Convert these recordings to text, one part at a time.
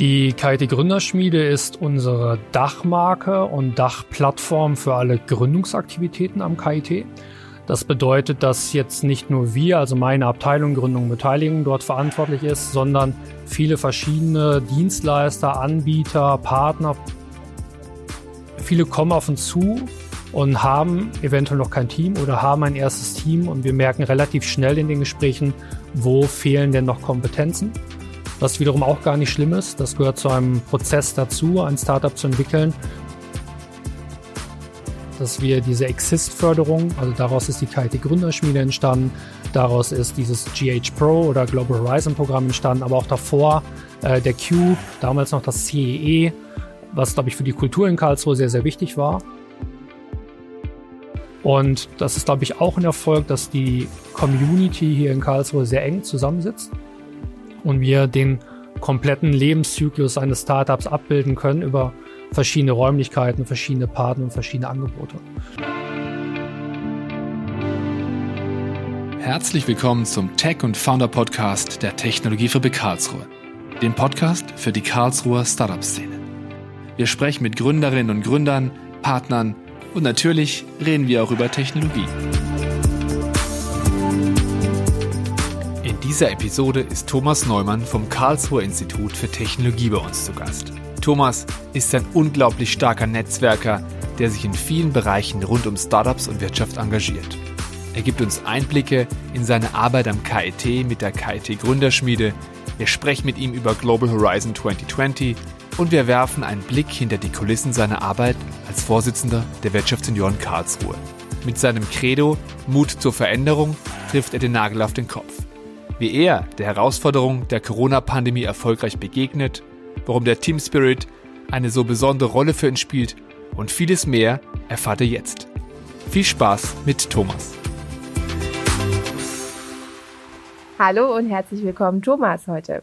Die KIT Gründerschmiede ist unsere Dachmarke und Dachplattform für alle Gründungsaktivitäten am KIT. Das bedeutet, dass jetzt nicht nur wir, also meine Abteilung Gründung und Beteiligung dort verantwortlich ist, sondern viele verschiedene Dienstleister, Anbieter, Partner. Viele kommen auf uns zu und haben eventuell noch kein Team oder haben ein erstes Team und wir merken relativ schnell in den Gesprächen, wo fehlen denn noch Kompetenzen was wiederum auch gar nicht schlimm ist. Das gehört zu einem Prozess dazu, ein Startup zu entwickeln. Dass wir diese Exist-Förderung, also daraus ist die KIT Gründerschmiede entstanden, daraus ist dieses GH Pro oder Global Horizon Programm entstanden, aber auch davor äh, der Cube, damals noch das CEE, e, was glaube ich für die Kultur in Karlsruhe sehr, sehr wichtig war. Und das ist, glaube ich, auch ein Erfolg, dass die Community hier in Karlsruhe sehr eng zusammensitzt und wir den kompletten Lebenszyklus eines Startups abbilden können über verschiedene Räumlichkeiten, verschiedene Partner und verschiedene Angebote. Herzlich willkommen zum Tech und Founder Podcast der Technologiefabrik Karlsruhe, dem Podcast für die Karlsruher Startup-Szene. Wir sprechen mit Gründerinnen und Gründern, Partnern und natürlich reden wir auch über Technologie. Dieser Episode ist Thomas Neumann vom Karlsruher Institut für Technologie bei uns zu Gast. Thomas ist ein unglaublich starker Netzwerker, der sich in vielen Bereichen rund um Startups und Wirtschaft engagiert. Er gibt uns Einblicke in seine Arbeit am KIT mit der KIT Gründerschmiede. Wir sprechen mit ihm über Global Horizon 2020 und wir werfen einen Blick hinter die Kulissen seiner Arbeit als Vorsitzender der Wirtschaftsunion Karlsruhe. Mit seinem Credo Mut zur Veränderung trifft er den Nagel auf den Kopf wie er der Herausforderung der Corona-Pandemie erfolgreich begegnet, warum der Team Spirit eine so besondere Rolle für ihn spielt und vieles mehr erfahrt ihr jetzt. Viel Spaß mit Thomas. Hallo und herzlich willkommen, Thomas, heute.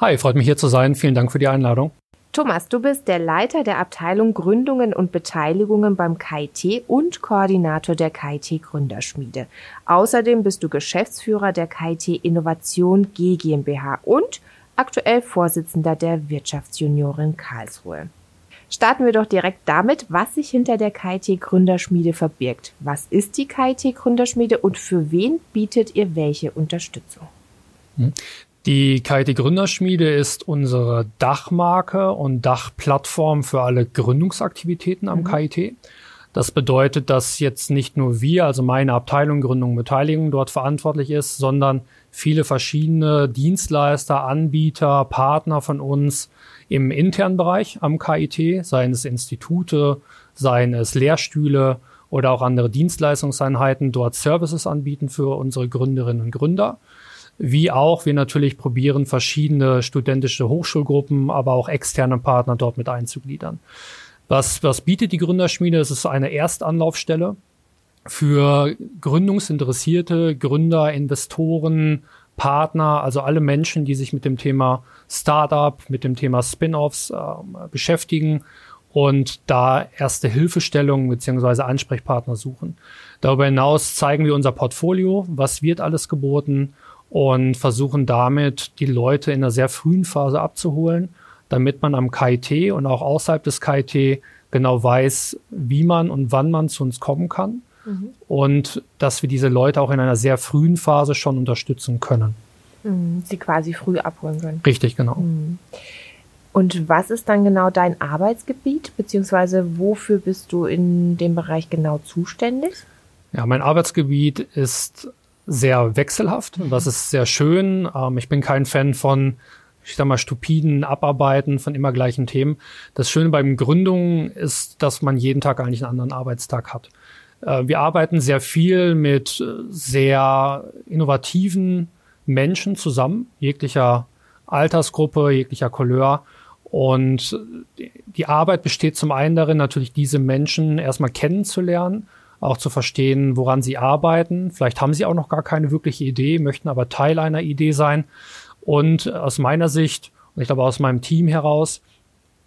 Hi, freut mich hier zu sein. Vielen Dank für die Einladung. Thomas, du bist der Leiter der Abteilung Gründungen und Beteiligungen beim KIT und Koordinator der KIT Gründerschmiede. Außerdem bist du Geschäftsführer der KIT Innovation G GmbH und aktuell Vorsitzender der Wirtschaftsjuniorin Karlsruhe. Starten wir doch direkt damit, was sich hinter der KIT Gründerschmiede verbirgt. Was ist die KIT Gründerschmiede und für wen bietet ihr welche Unterstützung? Die KIT Gründerschmiede ist unsere Dachmarke und Dachplattform für alle Gründungsaktivitäten am mhm. KIT. Das bedeutet, dass jetzt nicht nur wir, also meine Abteilung Gründung und Beteiligung dort verantwortlich ist, sondern viele verschiedene Dienstleister, Anbieter, Partner von uns im internen Bereich am KIT, seien es Institute, seien es Lehrstühle oder auch andere Dienstleistungseinheiten, dort Services anbieten für unsere Gründerinnen und Gründer wie auch wir natürlich probieren, verschiedene studentische Hochschulgruppen, aber auch externe Partner dort mit einzugliedern. Was, was bietet die Gründerschmiede? Es ist eine Erstanlaufstelle für Gründungsinteressierte, Gründer, Investoren, Partner, also alle Menschen, die sich mit dem Thema Startup, mit dem Thema Spin-offs äh, beschäftigen und da erste Hilfestellungen beziehungsweise Ansprechpartner suchen. Darüber hinaus zeigen wir unser Portfolio, was wird alles geboten und versuchen damit die Leute in einer sehr frühen Phase abzuholen, damit man am KIT und auch außerhalb des KIT genau weiß, wie man und wann man zu uns kommen kann mhm. und dass wir diese Leute auch in einer sehr frühen Phase schon unterstützen können. Mhm, sie quasi früh abholen können. Richtig, genau. Mhm. Und was ist dann genau dein Arbeitsgebiet, beziehungsweise wofür bist du in dem Bereich genau zuständig? Ja, mein Arbeitsgebiet ist sehr wechselhaft. Das ist sehr schön. Ähm, ich bin kein Fan von, ich sag mal, stupiden Abarbeiten von immer gleichen Themen. Das Schöne beim Gründung ist, dass man jeden Tag eigentlich einen anderen Arbeitstag hat. Äh, wir arbeiten sehr viel mit sehr innovativen Menschen zusammen, jeglicher Altersgruppe, jeglicher Couleur. Und die Arbeit besteht zum einen darin, natürlich diese Menschen erstmal kennenzulernen auch zu verstehen, woran sie arbeiten. Vielleicht haben sie auch noch gar keine wirkliche Idee, möchten aber Teil einer Idee sein. Und aus meiner Sicht, und ich glaube aus meinem Team heraus,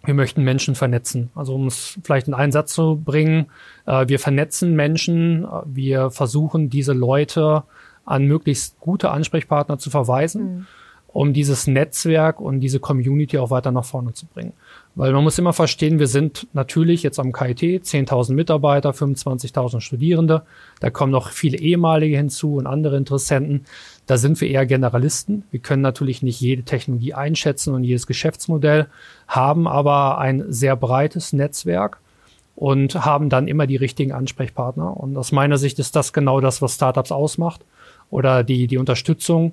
wir möchten Menschen vernetzen. Also um es vielleicht in einen Satz zu bringen, äh, wir vernetzen Menschen, wir versuchen diese Leute an möglichst gute Ansprechpartner zu verweisen. Mhm. Um dieses Netzwerk und diese Community auch weiter nach vorne zu bringen. Weil man muss immer verstehen, wir sind natürlich jetzt am KIT 10.000 Mitarbeiter, 25.000 Studierende. Da kommen noch viele ehemalige hinzu und andere Interessenten. Da sind wir eher Generalisten. Wir können natürlich nicht jede Technologie einschätzen und jedes Geschäftsmodell, haben aber ein sehr breites Netzwerk und haben dann immer die richtigen Ansprechpartner. Und aus meiner Sicht ist das genau das, was Startups ausmacht oder die, die Unterstützung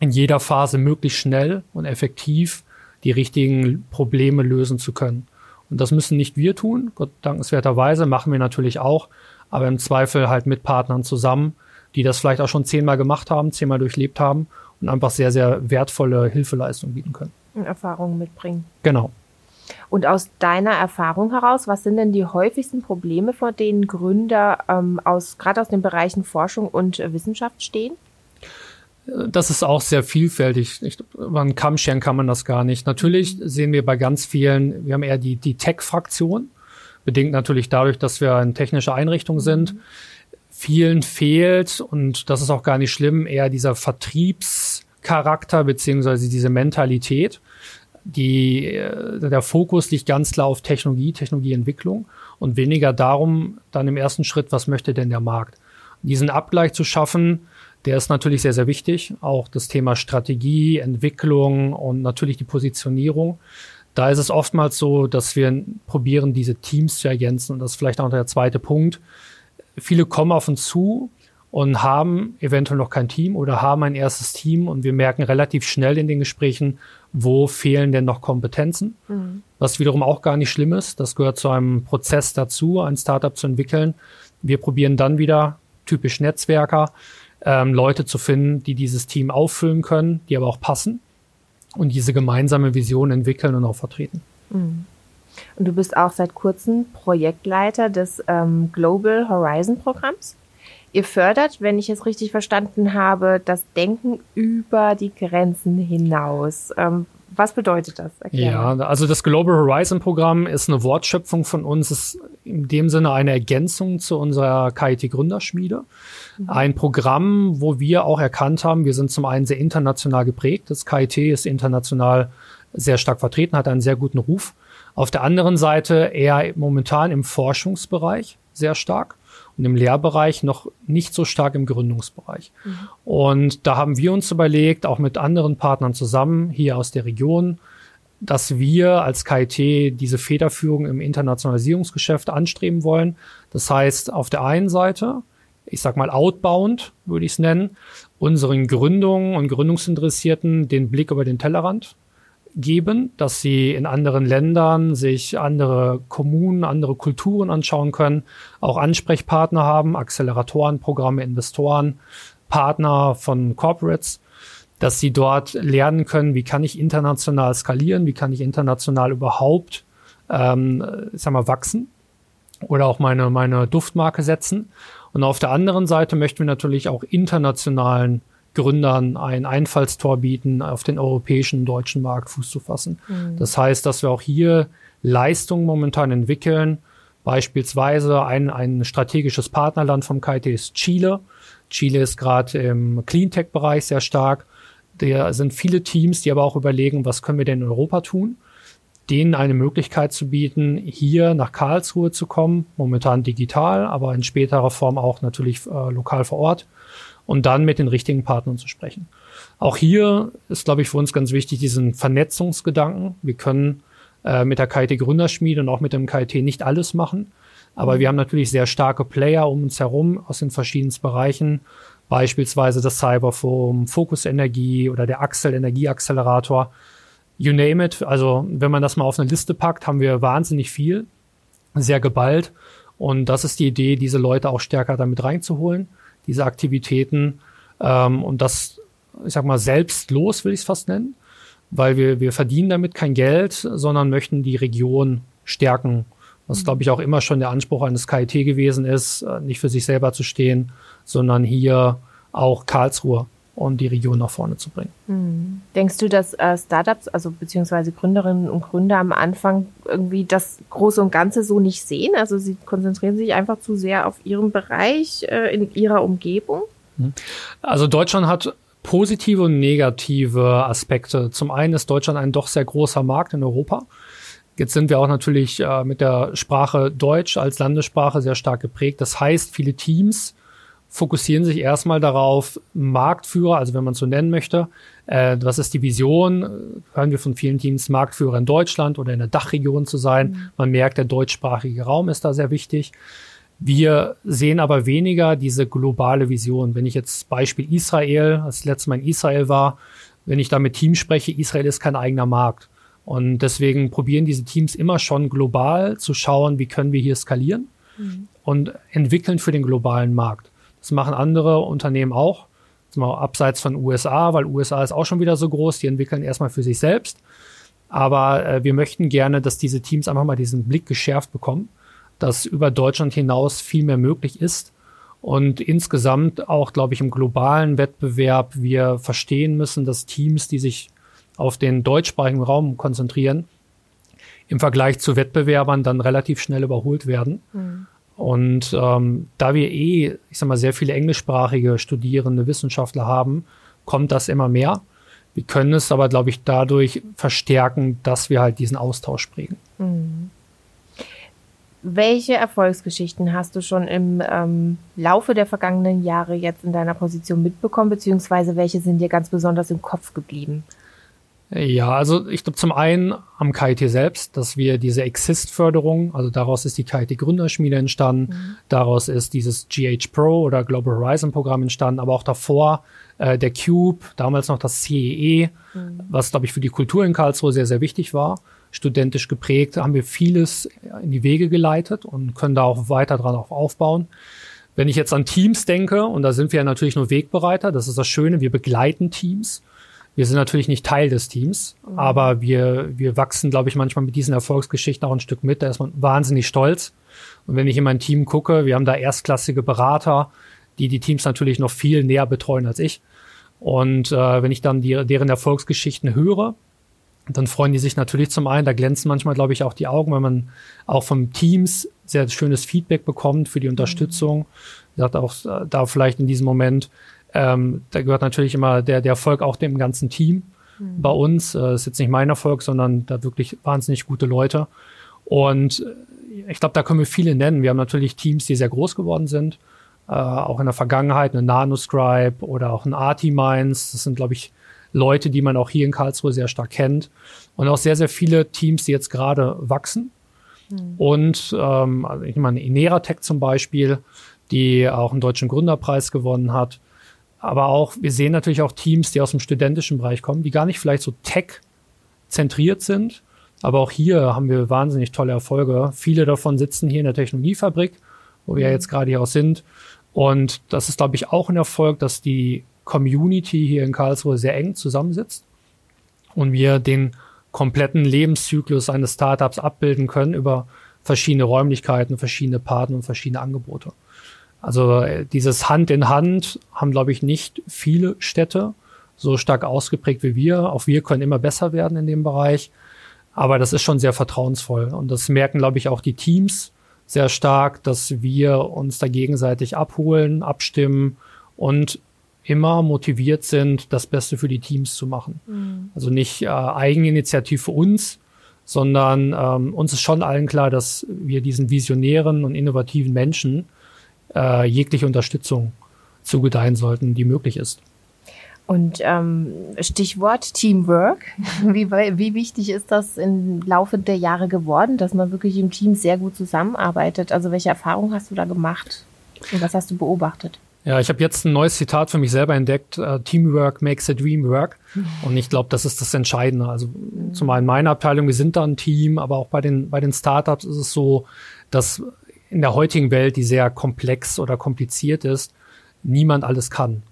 in jeder Phase möglichst schnell und effektiv die richtigen Probleme lösen zu können. Und das müssen nicht wir tun, Gott dankenswerterweise machen wir natürlich auch, aber im Zweifel halt mit Partnern zusammen, die das vielleicht auch schon zehnmal gemacht haben, zehnmal durchlebt haben und einfach sehr, sehr wertvolle Hilfeleistung bieten können. Und Erfahrungen mitbringen. Genau. Und aus deiner Erfahrung heraus, was sind denn die häufigsten Probleme, vor denen Gründer ähm, aus gerade aus den Bereichen Forschung und Wissenschaft stehen? Das ist auch sehr vielfältig. Ich, über einen Kamm scheren kann man das gar nicht. Natürlich sehen wir bei ganz vielen, wir haben eher die, die Tech-Fraktion, bedingt natürlich dadurch, dass wir eine technische Einrichtung sind. Mhm. Vielen fehlt, und das ist auch gar nicht schlimm, eher dieser Vertriebscharakter beziehungsweise diese Mentalität. Die, äh, der Fokus liegt ganz klar auf Technologie, Technologieentwicklung und weniger darum, dann im ersten Schritt, was möchte denn der Markt? Diesen Abgleich zu schaffen, der ist natürlich sehr, sehr wichtig. Auch das Thema Strategie, Entwicklung und natürlich die Positionierung. Da ist es oftmals so, dass wir probieren, diese Teams zu ergänzen. Und das ist vielleicht auch der zweite Punkt. Viele kommen auf uns zu und haben eventuell noch kein Team oder haben ein erstes Team und wir merken relativ schnell in den Gesprächen, wo fehlen denn noch Kompetenzen, mhm. was wiederum auch gar nicht schlimm ist. Das gehört zu einem Prozess dazu, ein Startup zu entwickeln. Wir probieren dann wieder, typisch Netzwerker, ähm, Leute zu finden, die dieses Team auffüllen können, die aber auch passen und diese gemeinsame Vision entwickeln und auch vertreten. Mhm. Und du bist auch seit kurzem Projektleiter des ähm, Global Horizon Programms. Ihr fördert, wenn ich es richtig verstanden habe, das Denken über die Grenzen hinaus. Ähm, was bedeutet das? Erklär ja, also das Global Horizon Programm ist eine Wortschöpfung von uns, ist in dem Sinne eine Ergänzung zu unserer KIT Gründerschmiede. Mhm. Ein Programm, wo wir auch erkannt haben, wir sind zum einen sehr international geprägt. Das KIT ist international sehr stark vertreten, hat einen sehr guten Ruf. Auf der anderen Seite eher momentan im Forschungsbereich sehr stark und im Lehrbereich noch nicht so stark im Gründungsbereich. Mhm. Und da haben wir uns überlegt, auch mit anderen Partnern zusammen hier aus der Region, dass wir als KIT diese Federführung im Internationalisierungsgeschäft anstreben wollen. Das heißt, auf der einen Seite, ich sag mal outbound, würde ich es nennen, unseren Gründungen und Gründungsinteressierten den Blick über den Tellerrand geben, dass sie in anderen Ländern sich andere Kommunen, andere Kulturen anschauen können, auch Ansprechpartner haben, Acceleratoren, Programme, Investoren, Partner von Corporates, dass sie dort lernen können, wie kann ich international skalieren, wie kann ich international überhaupt, ähm, ich sag mal, wachsen oder auch meine, meine Duftmarke setzen. Und auf der anderen Seite möchten wir natürlich auch internationalen Gründern ein Einfallstor bieten, auf den europäischen, deutschen Markt Fuß zu fassen. Mhm. Das heißt, dass wir auch hier Leistungen momentan entwickeln. Beispielsweise ein, ein strategisches Partnerland vom KIT ist Chile. Chile ist gerade im Cleantech-Bereich sehr stark. Da sind viele Teams, die aber auch überlegen, was können wir denn in Europa tun? Denen eine Möglichkeit zu bieten, hier nach Karlsruhe zu kommen, momentan digital, aber in späterer Form auch natürlich äh, lokal vor Ort und dann mit den richtigen Partnern zu sprechen. Auch hier ist, glaube ich, für uns ganz wichtig, diesen Vernetzungsgedanken. Wir können äh, mit der KIT Gründerschmiede und auch mit dem KIT nicht alles machen. Aber wir haben natürlich sehr starke Player um uns herum aus den verschiedensten Bereichen. Beispielsweise das Cyberforum, Focus Energie oder der Axel Energieaccelerator. You name it. Also, wenn man das mal auf eine Liste packt, haben wir wahnsinnig viel. Sehr geballt. Und das ist die Idee, diese Leute auch stärker damit reinzuholen diese Aktivitäten ähm, und das, ich sag mal, selbstlos will ich es fast nennen, weil wir, wir verdienen damit kein Geld, sondern möchten die Region stärken. Was, glaube ich, auch immer schon der Anspruch eines KIT gewesen ist, äh, nicht für sich selber zu stehen, sondern hier auch Karlsruhe und die Region nach vorne zu bringen. Hm. Denkst du, dass äh, Startups, also beziehungsweise Gründerinnen und Gründer am Anfang irgendwie das Große und Ganze so nicht sehen? Also sie konzentrieren sich einfach zu sehr auf ihren Bereich äh, in ihrer Umgebung? Hm. Also Deutschland hat positive und negative Aspekte. Zum einen ist Deutschland ein doch sehr großer Markt in Europa. Jetzt sind wir auch natürlich äh, mit der Sprache Deutsch als Landessprache sehr stark geprägt. Das heißt, viele Teams fokussieren sich erstmal darauf, Marktführer, also wenn man es so nennen möchte, äh, was ist die Vision? Hören wir von vielen Teams, Marktführer in Deutschland oder in der Dachregion zu sein. Mhm. Man merkt, der deutschsprachige Raum ist da sehr wichtig. Wir sehen aber weniger diese globale Vision. Wenn ich jetzt Beispiel Israel, als letztes Mal in Israel war, wenn ich da mit Teams spreche, Israel ist kein eigener Markt. Und deswegen probieren diese Teams immer schon global zu schauen, wie können wir hier skalieren mhm. und entwickeln für den globalen Markt. Das machen andere Unternehmen auch. Mal abseits von USA, weil USA ist auch schon wieder so groß, die entwickeln erstmal für sich selbst. Aber äh, wir möchten gerne, dass diese Teams einfach mal diesen Blick geschärft bekommen, dass über Deutschland hinaus viel mehr möglich ist. Und insgesamt auch, glaube ich, im globalen Wettbewerb wir verstehen müssen, dass Teams, die sich auf den deutschsprachigen Raum konzentrieren, im Vergleich zu Wettbewerbern dann relativ schnell überholt werden. Mhm. Und ähm, da wir eh, ich sag mal, sehr viele englischsprachige Studierende, Wissenschaftler haben, kommt das immer mehr. Wir können es aber, glaube ich, dadurch verstärken, dass wir halt diesen Austausch prägen. Mhm. Welche Erfolgsgeschichten hast du schon im ähm, Laufe der vergangenen Jahre jetzt in deiner Position mitbekommen, beziehungsweise welche sind dir ganz besonders im Kopf geblieben? Ja, also ich glaube zum einen am KIT selbst, dass wir diese Exist-Förderung, also daraus ist die KIT-Gründerschmiede entstanden, mhm. daraus ist dieses GH Pro oder Global Horizon Programm entstanden, aber auch davor äh, der Cube, damals noch das CEE, e, mhm. was glaube ich für die Kultur in Karlsruhe sehr, sehr wichtig war. Studentisch geprägt, haben wir vieles in die Wege geleitet und können da auch weiter dran aufbauen. Wenn ich jetzt an Teams denke, und da sind wir ja natürlich nur Wegbereiter, das ist das Schöne, wir begleiten Teams. Wir sind natürlich nicht Teil des Teams, mhm. aber wir, wir wachsen, glaube ich, manchmal mit diesen Erfolgsgeschichten auch ein Stück mit. Da ist man wahnsinnig stolz. Und wenn ich in mein Team gucke, wir haben da erstklassige Berater, die die Teams natürlich noch viel näher betreuen als ich. Und äh, wenn ich dann die, deren Erfolgsgeschichten höre, dann freuen die sich natürlich zum einen, da glänzen manchmal, glaube ich, auch die Augen, wenn man auch vom Teams sehr schönes Feedback bekommt für die Unterstützung. Mhm. Sagt auch äh, da vielleicht in diesem Moment, ähm, da gehört natürlich immer der, der Erfolg auch dem ganzen Team mhm. bei uns. Äh, ist jetzt nicht mein Erfolg, sondern da wirklich wahnsinnig gute Leute. Und äh, ich glaube, da können wir viele nennen. Wir haben natürlich Teams, die sehr groß geworden sind. Äh, auch in der Vergangenheit eine Nanoscribe oder auch ein Artimines. Das sind, glaube ich, Leute, die man auch hier in Karlsruhe sehr stark kennt. Und auch sehr, sehr viele Teams, die jetzt gerade wachsen. Mhm. Und ähm, also ich meine, Ineratech zum Beispiel, die auch einen deutschen Gründerpreis gewonnen hat. Aber auch, wir sehen natürlich auch Teams, die aus dem studentischen Bereich kommen, die gar nicht vielleicht so tech-zentriert sind. Aber auch hier haben wir wahnsinnig tolle Erfolge. Viele davon sitzen hier in der Technologiefabrik, wo wir mhm. jetzt gerade hier auch sind. Und das ist, glaube ich, auch ein Erfolg, dass die Community hier in Karlsruhe sehr eng zusammensitzt und wir den kompletten Lebenszyklus eines Startups abbilden können über verschiedene Räumlichkeiten, verschiedene Partner und verschiedene Angebote. Also äh, dieses Hand in Hand haben, glaube ich, nicht viele Städte so stark ausgeprägt wie wir. Auch wir können immer besser werden in dem Bereich. Aber das ist schon sehr vertrauensvoll. Und das merken, glaube ich, auch die Teams sehr stark, dass wir uns da gegenseitig abholen, abstimmen und immer motiviert sind, das Beste für die Teams zu machen. Mhm. Also nicht äh, Eigeninitiativ für uns, sondern ähm, uns ist schon allen klar, dass wir diesen visionären und innovativen Menschen äh, jegliche Unterstützung zugedeihen sollten, die möglich ist. Und ähm, Stichwort Teamwork. Wie, wie wichtig ist das im Laufe der Jahre geworden, dass man wirklich im Team sehr gut zusammenarbeitet? Also welche Erfahrungen hast du da gemacht und was hast du beobachtet? Ja, ich habe jetzt ein neues Zitat für mich selber entdeckt. Uh, Teamwork makes a dream work. Und ich glaube, das ist das Entscheidende. Also mhm. zumal in meiner Abteilung, wir sind da ein Team, aber auch bei den, bei den Startups ist es so, dass in der heutigen Welt, die sehr komplex oder kompliziert ist, niemand alles kann.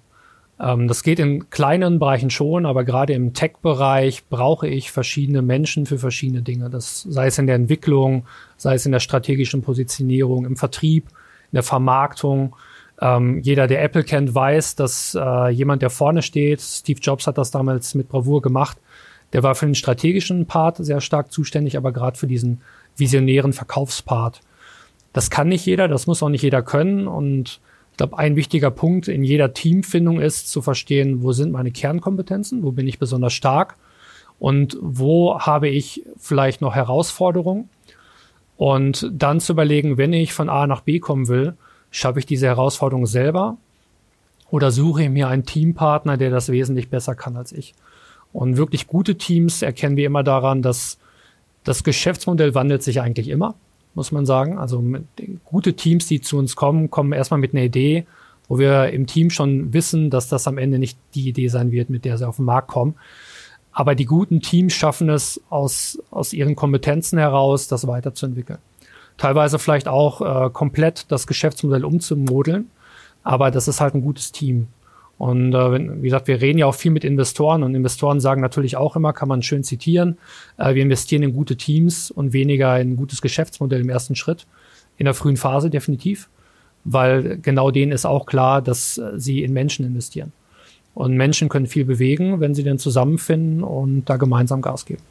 Ähm, das geht in kleinen Bereichen schon, aber gerade im Tech-Bereich brauche ich verschiedene Menschen für verschiedene Dinge. Das sei es in der Entwicklung, sei es in der strategischen Positionierung, im Vertrieb, in der Vermarktung. Ähm, jeder, der Apple kennt, weiß, dass äh, jemand, der vorne steht, Steve Jobs hat das damals mit Bravour gemacht, der war für den strategischen Part sehr stark zuständig, aber gerade für diesen visionären Verkaufspart. Das kann nicht jeder, das muss auch nicht jeder können. Und Ich glaube, ein wichtiger Punkt in jeder Teamfindung ist zu verstehen, wo sind meine Kernkompetenzen, wo bin ich besonders stark und wo habe ich vielleicht noch Herausforderungen. Und dann zu überlegen, wenn ich von A nach B kommen will, schaffe ich diese Herausforderung selber oder suche ich mir einen Teampartner, der das wesentlich besser kann als ich. Und wirklich gute Teams erkennen wir immer daran, dass das Geschäftsmodell wandelt sich eigentlich immer, muss man sagen. Also gute Teams, die zu uns kommen, kommen erstmal mit einer Idee, wo wir im Team schon wissen, dass das am Ende nicht die Idee sein wird, mit der sie auf den Markt kommen. Aber die guten Teams schaffen es aus, aus ihren Kompetenzen heraus, das weiterzuentwickeln. Teilweise vielleicht auch äh, komplett das Geschäftsmodell umzumodeln. Aber das ist halt ein gutes Team. Und äh, wenn, wie gesagt, wir reden ja auch viel mit Investoren und Investoren sagen natürlich auch immer, kann man schön zitieren, äh, wir investieren in gute Teams und weniger in ein gutes Geschäftsmodell im ersten Schritt. In der frühen Phase definitiv, weil genau denen ist auch klar, dass äh, sie in Menschen investieren. Und Menschen können viel bewegen, wenn sie dann zusammenfinden und da gemeinsam Gas geben.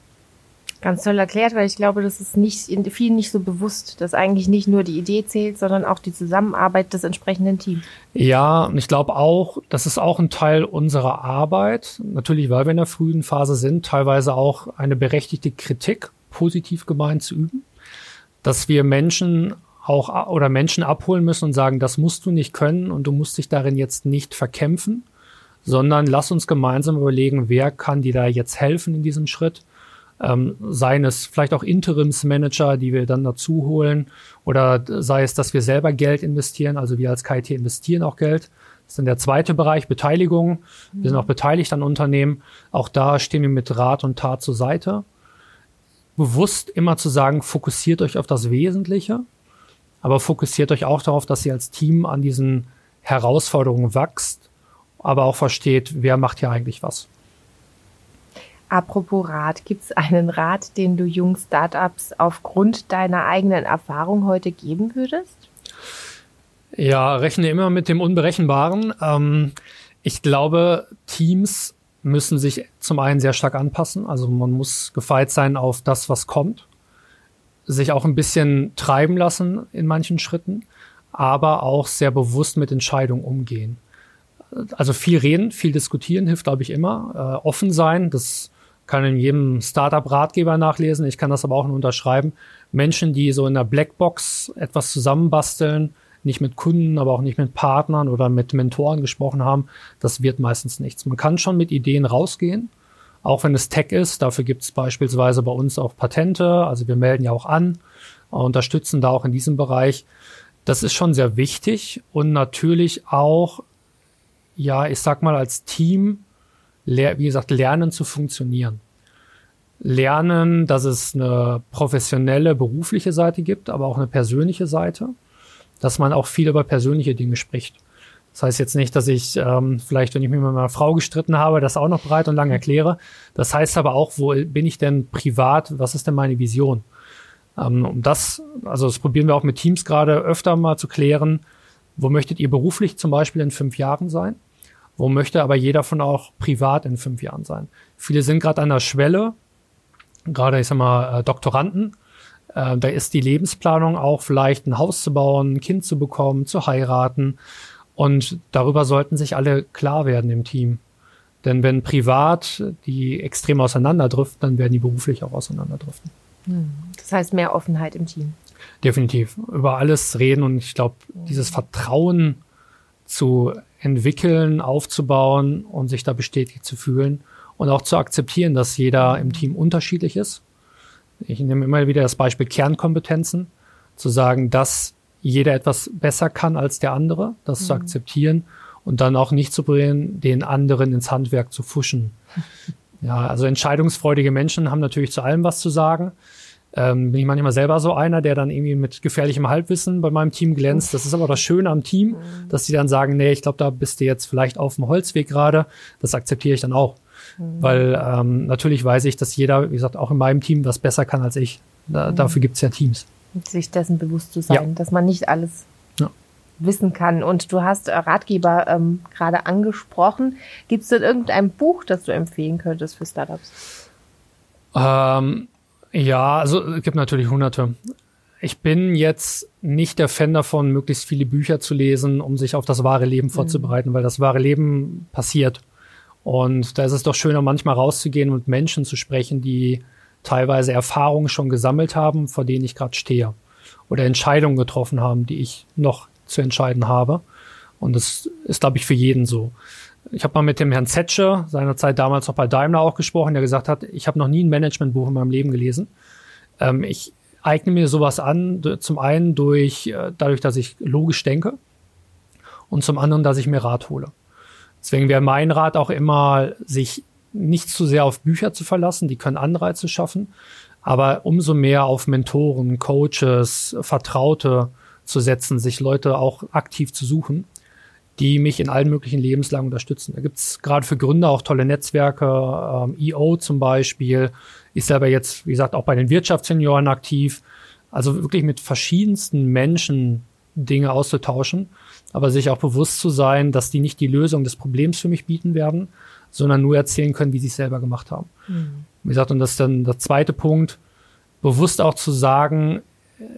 Ganz toll erklärt, weil ich glaube, das ist nicht vielen nicht so bewusst, dass eigentlich nicht nur die Idee zählt, sondern auch die Zusammenarbeit des entsprechenden Teams. Ja, und ich glaube auch, das ist auch ein Teil unserer Arbeit. Natürlich, weil wir in der frühen Phase sind, teilweise auch eine berechtigte Kritik positiv gemeint zu üben, dass wir Menschen auch oder Menschen abholen müssen und sagen, das musst du nicht können und du musst dich darin jetzt nicht verkämpfen, sondern lass uns gemeinsam überlegen, wer kann dir da jetzt helfen in diesem Schritt ähm, seien es vielleicht auch Interimsmanager, die wir dann dazu holen, oder sei es, dass wir selber Geld investieren, also wir als KIT investieren auch Geld. Das ist dann der zweite Bereich, Beteiligung. Wir sind auch beteiligt an Unternehmen. Auch da stehen wir mit Rat und Tat zur Seite. Bewusst immer zu sagen, fokussiert euch auf das Wesentliche, aber fokussiert euch auch darauf, dass ihr als Team an diesen Herausforderungen wächst, aber auch versteht, wer macht hier eigentlich was. Apropos Rat, gibt es einen Rat, den du jungen Startups aufgrund deiner eigenen Erfahrung heute geben würdest? Ja, rechne immer mit dem Unberechenbaren. Ähm, ich glaube, Teams müssen sich zum einen sehr stark anpassen. Also man muss gefeit sein auf das, was kommt. Sich auch ein bisschen treiben lassen in manchen Schritten, aber auch sehr bewusst mit Entscheidungen umgehen. Also viel reden, viel diskutieren hilft, glaube ich, immer. Äh, offen sein, das kann in jedem Startup-Ratgeber nachlesen. Ich kann das aber auch nur unterschreiben. Menschen, die so in der Blackbox etwas zusammenbasteln, nicht mit Kunden, aber auch nicht mit Partnern oder mit Mentoren gesprochen haben, das wird meistens nichts. Man kann schon mit Ideen rausgehen, auch wenn es Tech ist. Dafür gibt es beispielsweise bei uns auch Patente. Also wir melden ja auch an, unterstützen da auch in diesem Bereich. Das ist schon sehr wichtig und natürlich auch, ja, ich sag mal, als Team wie gesagt, lernen zu funktionieren. Lernen, dass es eine professionelle, berufliche Seite gibt, aber auch eine persönliche Seite, dass man auch viel über persönliche Dinge spricht. Das heißt jetzt nicht, dass ich ähm, vielleicht, wenn ich mich mit meiner Frau gestritten habe, das auch noch breit und lang erkläre. Das heißt aber auch, wo bin ich denn privat? Was ist denn meine Vision? Ähm, um das, also das probieren wir auch mit Teams gerade öfter mal zu klären. Wo möchtet ihr beruflich zum Beispiel in fünf Jahren sein? Wo möchte aber jeder von auch privat in fünf Jahren sein? Viele sind gerade an der Schwelle, gerade ich sag mal äh, Doktoranden. Äh, da ist die Lebensplanung auch vielleicht ein Haus zu bauen, ein Kind zu bekommen, zu heiraten. Und darüber sollten sich alle klar werden im Team. Denn wenn privat die extrem auseinanderdriften, dann werden die beruflich auch auseinanderdriften. Hm. Das heißt mehr Offenheit im Team. Definitiv. Über alles reden und ich glaube, dieses Vertrauen zu entwickeln, aufzubauen und sich da bestätigt zu fühlen und auch zu akzeptieren, dass jeder im Team unterschiedlich ist. Ich nehme immer wieder das Beispiel Kernkompetenzen, zu sagen, dass jeder etwas besser kann als der andere, das mhm. zu akzeptieren und dann auch nicht zu bringen, den anderen ins Handwerk zu fuschen. Ja, also entscheidungsfreudige Menschen haben natürlich zu allem was zu sagen. Ähm, bin ich manchmal selber so einer, der dann irgendwie mit gefährlichem Halbwissen bei meinem Team glänzt. Das ist aber das Schöne am Team, dass die dann sagen, nee, ich glaube, da bist du jetzt vielleicht auf dem Holzweg gerade. Das akzeptiere ich dann auch. Mhm. Weil ähm, natürlich weiß ich, dass jeder, wie gesagt, auch in meinem Team was besser kann als ich. Da, mhm. Dafür gibt's ja Teams. Sich dessen bewusst zu sein, ja. dass man nicht alles ja. wissen kann. Und du hast äh, Ratgeber ähm, gerade angesprochen. Gibt es denn irgendein Buch, das du empfehlen könntest für Startups? Ähm, ja, also es gibt natürlich hunderte. ich bin jetzt nicht der Fan davon, möglichst viele Bücher zu lesen, um sich auf das wahre Leben mhm. vorzubereiten, weil das wahre Leben passiert. Und da ist es doch schöner, manchmal rauszugehen und Menschen zu sprechen, die teilweise Erfahrungen schon gesammelt haben, vor denen ich gerade stehe. Oder Entscheidungen getroffen haben, die ich noch zu entscheiden habe. Und das ist, glaube ich, für jeden so. Ich habe mal mit dem Herrn Zetsche, seinerzeit damals noch bei Daimler auch gesprochen, der gesagt hat, ich habe noch nie ein Managementbuch in meinem Leben gelesen. Ähm, ich eigne mir sowas an, zum einen durch, äh, dadurch, dass ich logisch denke und zum anderen, dass ich mir Rat hole. Deswegen wäre mein Rat auch immer, sich nicht zu sehr auf Bücher zu verlassen, die können Anreize schaffen, aber umso mehr auf Mentoren, Coaches, Vertraute zu setzen, sich Leute auch aktiv zu suchen, die mich in allen möglichen Lebenslagen unterstützen. Da gibt's gerade für Gründer auch tolle Netzwerke, ähm, EO zum Beispiel, ist selber jetzt, wie gesagt, auch bei den Wirtschaftssenioren aktiv. Also wirklich mit verschiedensten Menschen Dinge auszutauschen, aber sich auch bewusst zu sein, dass die nicht die Lösung des Problems für mich bieten werden, sondern nur erzählen können, wie sie es selber gemacht haben. Mhm. Wie gesagt, und das ist dann der zweite Punkt, bewusst auch zu sagen,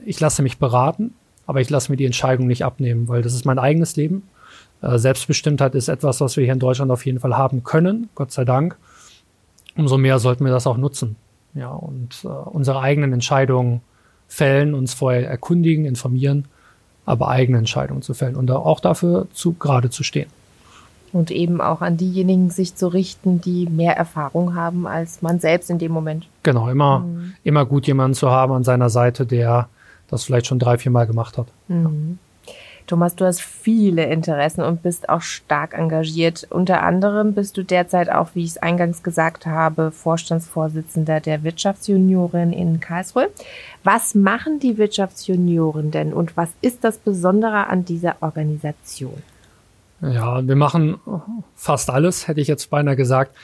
ich lasse mich beraten, aber ich lasse mir die Entscheidung nicht abnehmen, weil das ist mein eigenes Leben. Äh, Selbstbestimmtheit ist etwas, was wir hier in Deutschland auf jeden Fall haben können, Gott sei Dank. Umso mehr sollten wir das auch nutzen. Ja, und äh, unsere eigenen Entscheidungen fällen, uns vorher erkundigen, informieren, aber eigene Entscheidungen zu fällen und auch dafür zu gerade zu stehen. Und eben auch an diejenigen sich zu richten, die mehr Erfahrung haben als man selbst in dem Moment. Genau, immer, mhm. immer gut jemanden zu haben an seiner Seite, der das vielleicht schon drei, vier Mal gemacht hat. Mhm. Thomas, du hast viele Interessen und bist auch stark engagiert. Unter anderem bist du derzeit auch, wie ich es eingangs gesagt habe, Vorstandsvorsitzender der Wirtschaftsjunioren in Karlsruhe. Was machen die Wirtschaftsjunioren denn und was ist das Besondere an dieser Organisation? Ja, wir machen fast alles, hätte ich jetzt beinahe gesagt.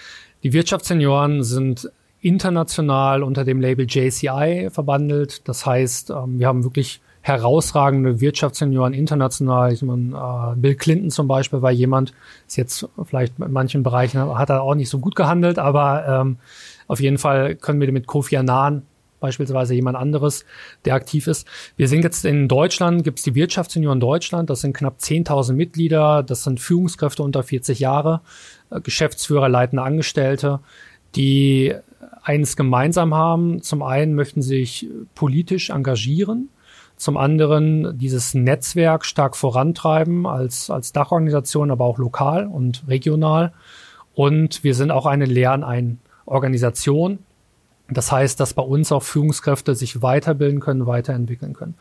Die Wirtschaftssenioren sind international unter dem Label JCI verbandelt. Das heißt, ähm, wir haben wirklich herausragende Wirtschaftssenioren international. Ich meine, äh, Bill Clinton zum Beispiel war jemand, ist jetzt vielleicht in manchen Bereichen hat er auch nicht so gut gehandelt, aber ähm, auf jeden Fall können wir mit Kofi Annan beispielsweise jemand anderes, der aktiv ist. Wir sind jetzt in Deutschland, gibt es die Wirtschaftssenioren Deutschland, das sind knapp 10.000 Mitglieder, das sind Führungskräfte unter 40 Jahre, äh, Geschäftsführer, leitende Angestellte, die eines gemeinsam haben. Zum einen möchten sie sich politisch engagieren, zum anderen dieses Netzwerk stark vorantreiben als, als Dachorganisation, aber auch lokal und regional. Und wir sind auch eine Lernorganisation. Das heißt, dass bei uns auch Führungskräfte sich weiterbilden können, weiterentwickeln können.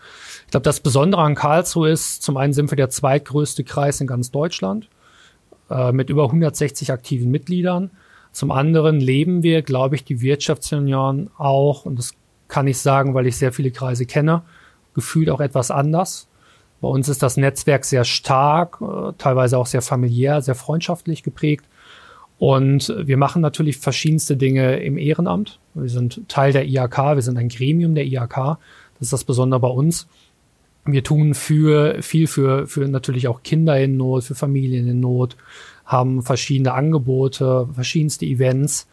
Ich glaube, das Besondere an Karlsruhe ist, zum einen sind wir der zweitgrößte Kreis in ganz Deutschland äh, mit über 160 aktiven Mitgliedern. Zum anderen leben wir, glaube ich, die Wirtschaftsunion auch, und das kann ich sagen, weil ich sehr viele Kreise kenne, gefühlt auch etwas anders. Bei uns ist das Netzwerk sehr stark, äh, teilweise auch sehr familiär, sehr freundschaftlich geprägt. Und wir machen natürlich verschiedenste Dinge im Ehrenamt. Wir sind Teil der IAK, wir sind ein Gremium der IAK. Das ist das Besondere bei uns. Wir tun für, viel für, für natürlich auch Kinder in Not, für Familien in Not, haben verschiedene Angebote, verschiedenste Events.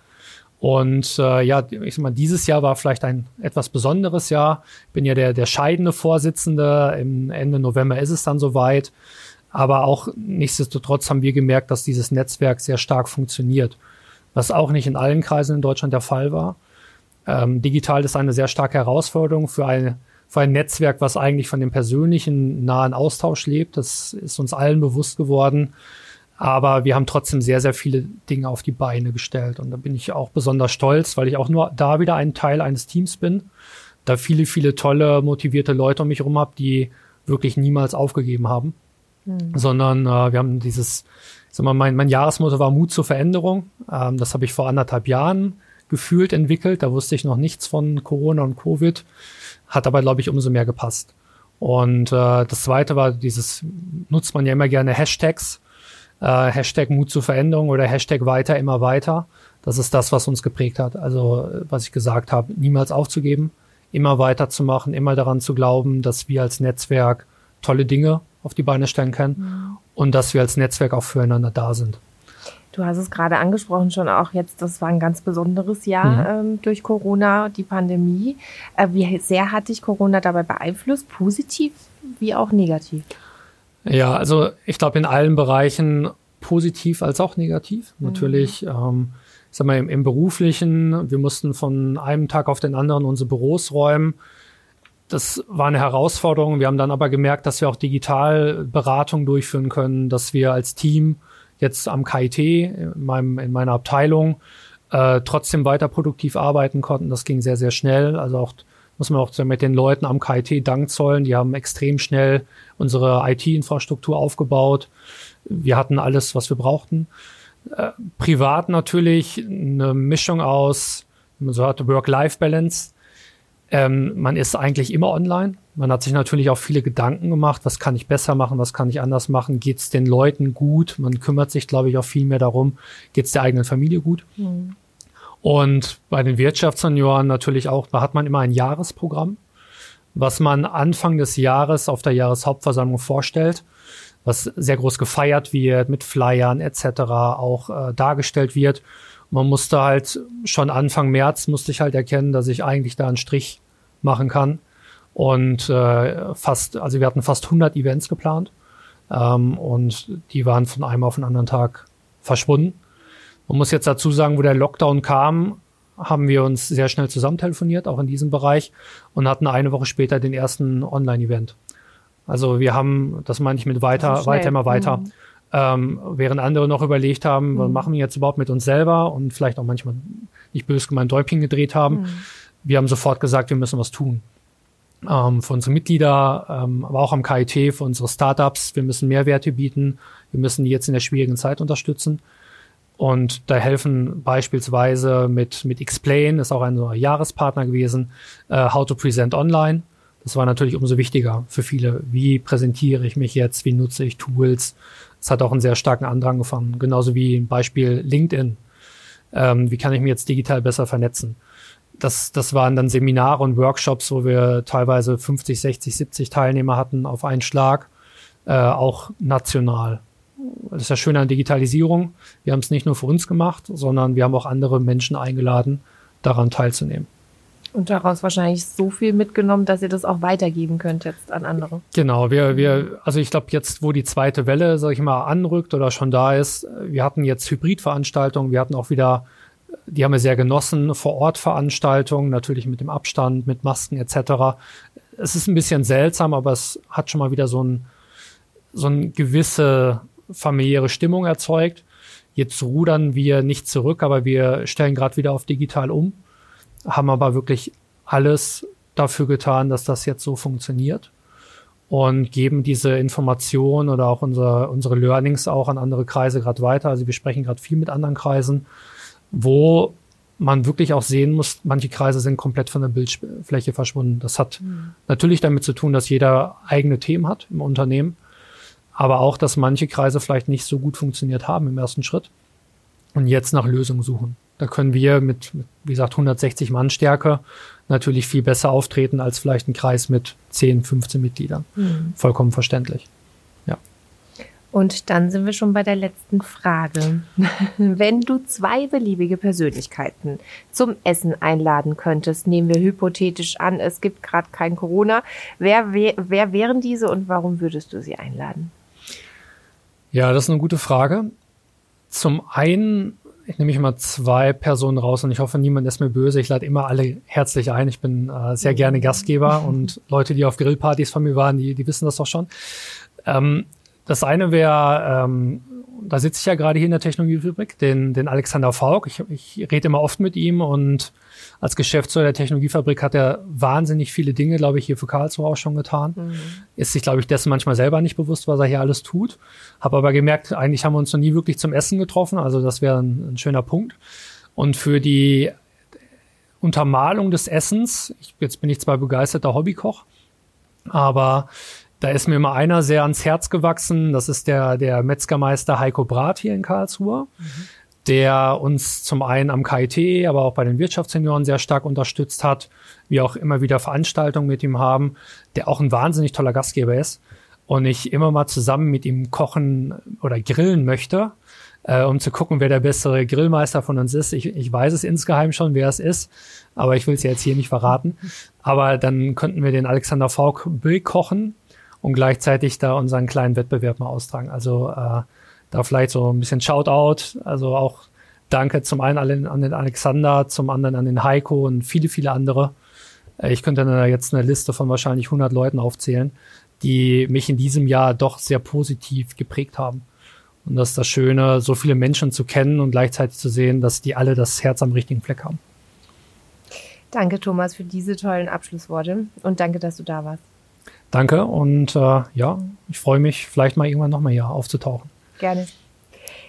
Und äh, ja, ich sag mal, dieses Jahr war vielleicht ein etwas besonderes Jahr. Ich bin ja der, der scheidende Vorsitzende. Im Ende November ist es dann soweit. Aber auch nichtsdestotrotz haben wir gemerkt, dass dieses Netzwerk sehr stark funktioniert. Was auch nicht in allen Kreisen in Deutschland der Fall war. Ähm, digital ist eine sehr starke Herausforderung für, eine, für ein Netzwerk, was eigentlich von dem persönlichen nahen Austausch lebt. Das ist uns allen bewusst geworden. Aber wir haben trotzdem sehr, sehr viele Dinge auf die Beine gestellt. Und da bin ich auch besonders stolz, weil ich auch nur da wieder ein Teil eines Teams bin. Da viele, viele tolle, motivierte Leute um mich herum habe, die wirklich niemals aufgegeben haben. Mhm. Sondern äh, wir haben dieses, sag mal, mein, mein Jahresmotto war Mut zur Veränderung. Ähm, das habe ich vor anderthalb Jahren gefühlt entwickelt. Da wusste ich noch nichts von Corona und Covid. Hat aber, glaube ich, umso mehr gepasst. Und äh, das zweite war dieses, nutzt man ja immer gerne Hashtags äh, Hashtag Mut zur Veränderung oder Hashtag weiter, immer weiter. Das ist das, was uns geprägt hat. Also, was ich gesagt habe, niemals aufzugeben, immer weiterzumachen, immer daran zu glauben, dass wir als Netzwerk tolle Dinge auf die Beine stellen können mhm. und dass wir als Netzwerk auch füreinander da sind. Du hast es gerade angesprochen, schon auch jetzt, das war ein ganz besonderes Jahr mhm. ähm, durch Corona, die Pandemie. Äh, wie sehr hat dich Corona dabei beeinflusst, positiv wie auch negativ? Ja, also ich glaube in allen Bereichen positiv als auch negativ. Mhm. Natürlich, ähm, ich sag mal, im, im beruflichen, wir mussten von einem Tag auf den anderen unsere Büros räumen. Das war eine Herausforderung. Wir haben dann aber gemerkt, dass wir auch digital Beratung durchführen können, dass wir als Team jetzt am KIT in, meinem, in meiner Abteilung äh, trotzdem weiter produktiv arbeiten konnten. Das ging sehr, sehr schnell. Also auch muss man auch mit den Leuten am KIT Dank zollen. Die haben extrem schnell unsere IT-Infrastruktur aufgebaut. Wir hatten alles, was wir brauchten. Äh, privat natürlich eine Mischung aus, man so hat, Work-Life-Balance. Ähm, man ist eigentlich immer online. Man hat sich natürlich auch viele Gedanken gemacht, was kann ich besser machen, was kann ich anders machen, geht es den Leuten gut. Man kümmert sich, glaube ich, auch viel mehr darum, geht es der eigenen Familie gut. Mhm. Und bei den Wirtschaftssenioren natürlich auch, da hat man immer ein Jahresprogramm, was man Anfang des Jahres auf der Jahreshauptversammlung vorstellt, was sehr groß gefeiert wird, mit Flyern etc. auch äh, dargestellt wird. Man musste halt schon Anfang März musste ich halt erkennen, dass ich eigentlich da einen Strich machen kann und äh, fast, also wir hatten fast 100 Events geplant ähm, und die waren von einem auf den anderen Tag verschwunden. Man muss jetzt dazu sagen, wo der Lockdown kam, haben wir uns sehr schnell zusammen telefoniert, auch in diesem Bereich, und hatten eine Woche später den ersten Online-Event. Also wir haben, das meine ich mit weiter, so weiter, immer weiter. Mhm. Ähm, während andere noch überlegt haben, mhm. was machen wir jetzt überhaupt mit uns selber und vielleicht auch manchmal nicht böse gemeint Däubchen gedreht haben. Mhm. Wir haben sofort gesagt, wir müssen was tun ähm, für unsere Mitglieder, ähm, aber auch am KIT für unsere Startups. Wir müssen Mehrwerte bieten. Wir müssen die jetzt in der schwierigen Zeit unterstützen. Und da helfen beispielsweise mit, mit Explain, ist auch ein so Jahrespartner gewesen, äh, How to Present Online. Das war natürlich umso wichtiger für viele. Wie präsentiere ich mich jetzt? Wie nutze ich Tools? Es hat auch einen sehr starken Andrang gefunden. Genauso wie ein Beispiel LinkedIn. Ähm, wie kann ich mich jetzt digital besser vernetzen? das, das waren dann Seminare und Workshops, wo wir teilweise 50, 60, 70 Teilnehmer hatten auf einen Schlag, äh, auch national. Das ist ja schön an Digitalisierung. Wir haben es nicht nur für uns gemacht, sondern wir haben auch andere Menschen eingeladen, daran teilzunehmen. Und daraus wahrscheinlich so viel mitgenommen, dass ihr das auch weitergeben könnt jetzt an andere. Genau, wir, wir, also ich glaube jetzt, wo die zweite Welle, sag ich mal, anrückt oder schon da ist, wir hatten jetzt Hybridveranstaltungen, wir hatten auch wieder die haben wir sehr genossen. Vor Ort Veranstaltungen, natürlich mit dem Abstand, mit Masken etc. Es ist ein bisschen seltsam, aber es hat schon mal wieder so ein so eine gewisse familiäre Stimmung erzeugt. Jetzt rudern wir nicht zurück, aber wir stellen gerade wieder auf digital um, haben aber wirklich alles dafür getan, dass das jetzt so funktioniert und geben diese Informationen oder auch unser, unsere Learnings auch an andere Kreise gerade weiter. Also wir sprechen gerade viel mit anderen Kreisen wo man wirklich auch sehen muss, manche Kreise sind komplett von der Bildfläche verschwunden. Das hat mhm. natürlich damit zu tun, dass jeder eigene Themen hat im Unternehmen, aber auch, dass manche Kreise vielleicht nicht so gut funktioniert haben im ersten Schritt und jetzt nach Lösungen suchen. Da können wir mit, wie gesagt, 160 Mann Stärke natürlich viel besser auftreten als vielleicht ein Kreis mit 10, 15 Mitgliedern. Mhm. Vollkommen verständlich. Und dann sind wir schon bei der letzten Frage. Wenn du zwei beliebige Persönlichkeiten zum Essen einladen könntest, nehmen wir hypothetisch an, es gibt gerade kein Corona, wer, wer, wer wären diese und warum würdest du sie einladen? Ja, das ist eine gute Frage. Zum einen ich nehme ich mal zwei Personen raus und ich hoffe, niemand ist mir böse. Ich lade immer alle herzlich ein. Ich bin äh, sehr gerne Gastgeber und Leute, die auf Grillpartys von mir waren, die, die wissen das doch schon. Ähm, das eine wäre, ähm, da sitze ich ja gerade hier in der Technologiefabrik, den, den Alexander Faulk. Ich, ich rede immer oft mit ihm und als Geschäftsführer der Technologiefabrik hat er wahnsinnig viele Dinge, glaube ich, hier für Karlsruhe auch schon getan. Mhm. Ist sich, glaube ich, dessen manchmal selber nicht bewusst, was er hier alles tut. Habe aber gemerkt, eigentlich haben wir uns noch nie wirklich zum Essen getroffen. Also das wäre ein, ein schöner Punkt. Und für die Untermalung des Essens, ich, jetzt bin ich zwar begeisterter Hobbykoch, aber da ist mir mal einer sehr ans Herz gewachsen. Das ist der, der Metzgermeister Heiko Brath hier in Karlsruhe, mhm. der uns zum einen am KIT, aber auch bei den Wirtschaftssenioren sehr stark unterstützt hat. Wir auch immer wieder Veranstaltungen mit ihm haben, der auch ein wahnsinnig toller Gastgeber ist und ich immer mal zusammen mit ihm kochen oder grillen möchte. äh, um zu gucken, wer der bessere Grillmeister von uns ist. Ich, ich weiß es insgeheim schon, wer es ist, aber ich will es jetzt hier nicht verraten. Aber dann könnten wir den Alexander Faulk kochen und gleichzeitig da unseren kleinen Wettbewerb mal austragen. Also äh, da vielleicht so ein bisschen Shoutout, also auch Danke zum einen an den Alexander, zum anderen an den Heiko und viele, viele andere. Äh, ich könnte da jetzt eine Liste von wahrscheinlich 100 Leuten aufzählen, die mich in diesem Jahr doch sehr positiv geprägt haben. Und das ist das Schöne, so viele Menschen zu kennen und gleichzeitig zu sehen, dass die alle das Herz am richtigen Fleck haben. Danke, Thomas, für diese tollen Abschlussworte und danke, dass du da warst. Danke und äh, ja, ich freue mich, vielleicht mal irgendwann nochmal hier aufzutauchen. Gerne.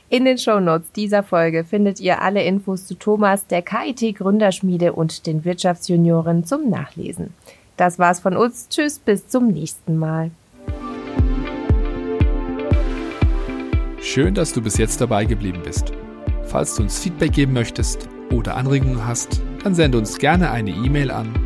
In den Shownotes dieser Folge findet ihr alle Infos zu Thomas, der KIT Gründerschmiede und den Wirtschaftsjunioren zum Nachlesen. Das war's von uns. Tschüss, bis zum nächsten Mal. Schön, dass du bis jetzt dabei geblieben bist. Falls du uns Feedback geben möchtest oder Anregungen hast, dann sende uns gerne eine E-Mail an